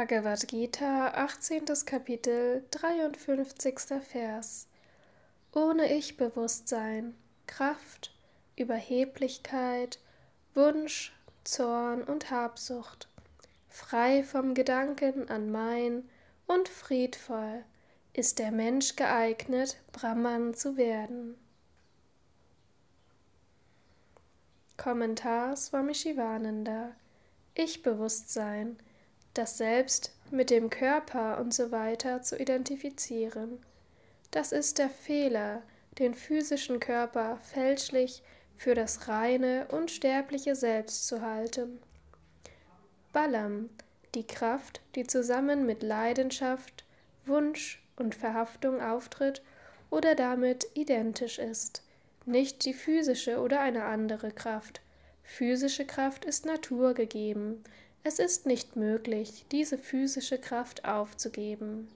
Bhagavad Gita, 18. Kapitel, 53. Vers. Ohne Ich-Bewusstsein, Kraft, Überheblichkeit, Wunsch, Zorn und Habsucht, frei vom Gedanken an mein und friedvoll, ist der Mensch geeignet, Brahman zu werden. Kommentar Swami Shivananda Ich-Bewusstsein – das Selbst mit dem Körper und so weiter zu identifizieren. Das ist der Fehler, den physischen Körper fälschlich für das reine, unsterbliche Selbst zu halten. Balam, die Kraft, die zusammen mit Leidenschaft, Wunsch und Verhaftung auftritt oder damit identisch ist, nicht die physische oder eine andere Kraft. Physische Kraft ist naturgegeben, es ist nicht möglich, diese physische Kraft aufzugeben.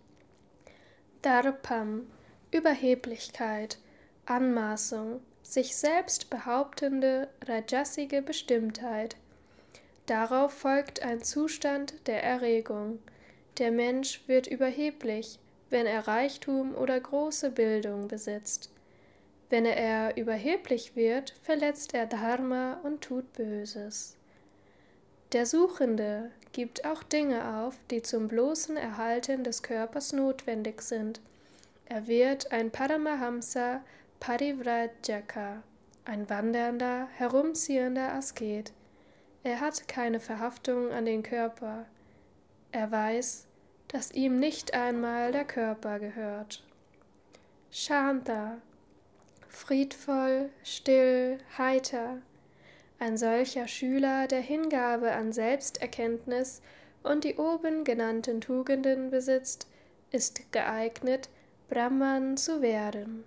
Darpam, Überheblichkeit, Anmaßung, sich selbst behauptende, rajasige Bestimmtheit. Darauf folgt ein Zustand der Erregung. Der Mensch wird überheblich, wenn er Reichtum oder große Bildung besitzt. Wenn er überheblich wird, verletzt er Dharma und tut Böses. Der Suchende gibt auch Dinge auf, die zum bloßen Erhalten des Körpers notwendig sind. Er wird ein Paramahamsa Parivrajaka, ein wandernder, herumziehender Asket. Er hat keine Verhaftung an den Körper. Er weiß, dass ihm nicht einmal der Körper gehört. Shanta, friedvoll, still, heiter, ein solcher Schüler, der Hingabe an Selbsterkenntnis und die oben genannten Tugenden besitzt, ist geeignet, Brahman zu werden.